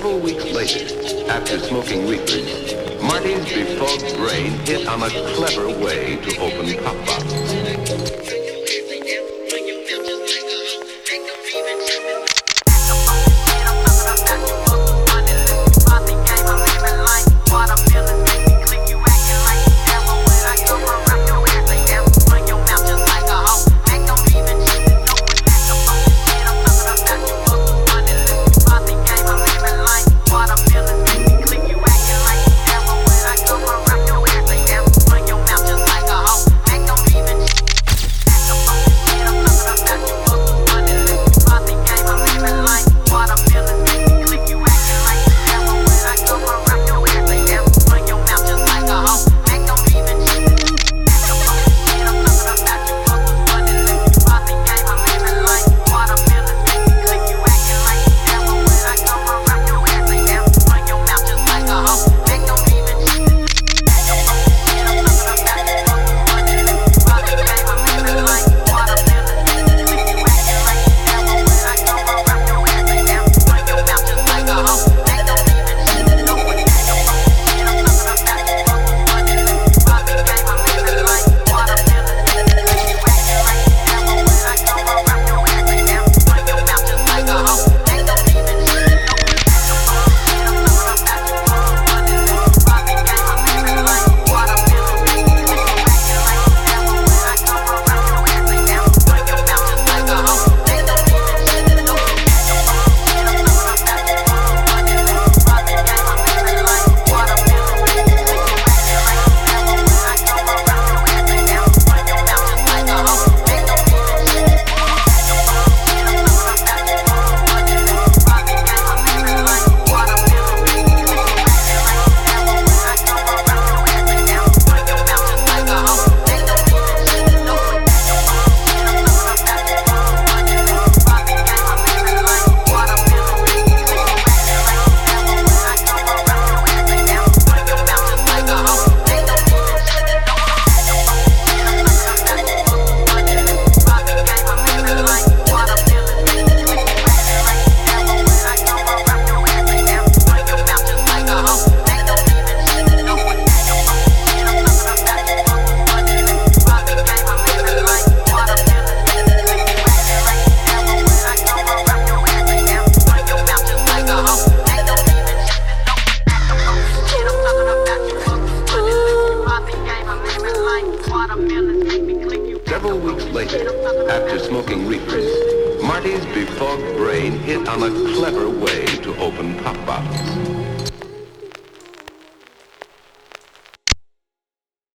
Several weeks later, after smoking reefers, Marty's befogged brain hit on a clever way to open pop bottles. later, after smoking reefers, Marty's befogged brain hit on a clever way to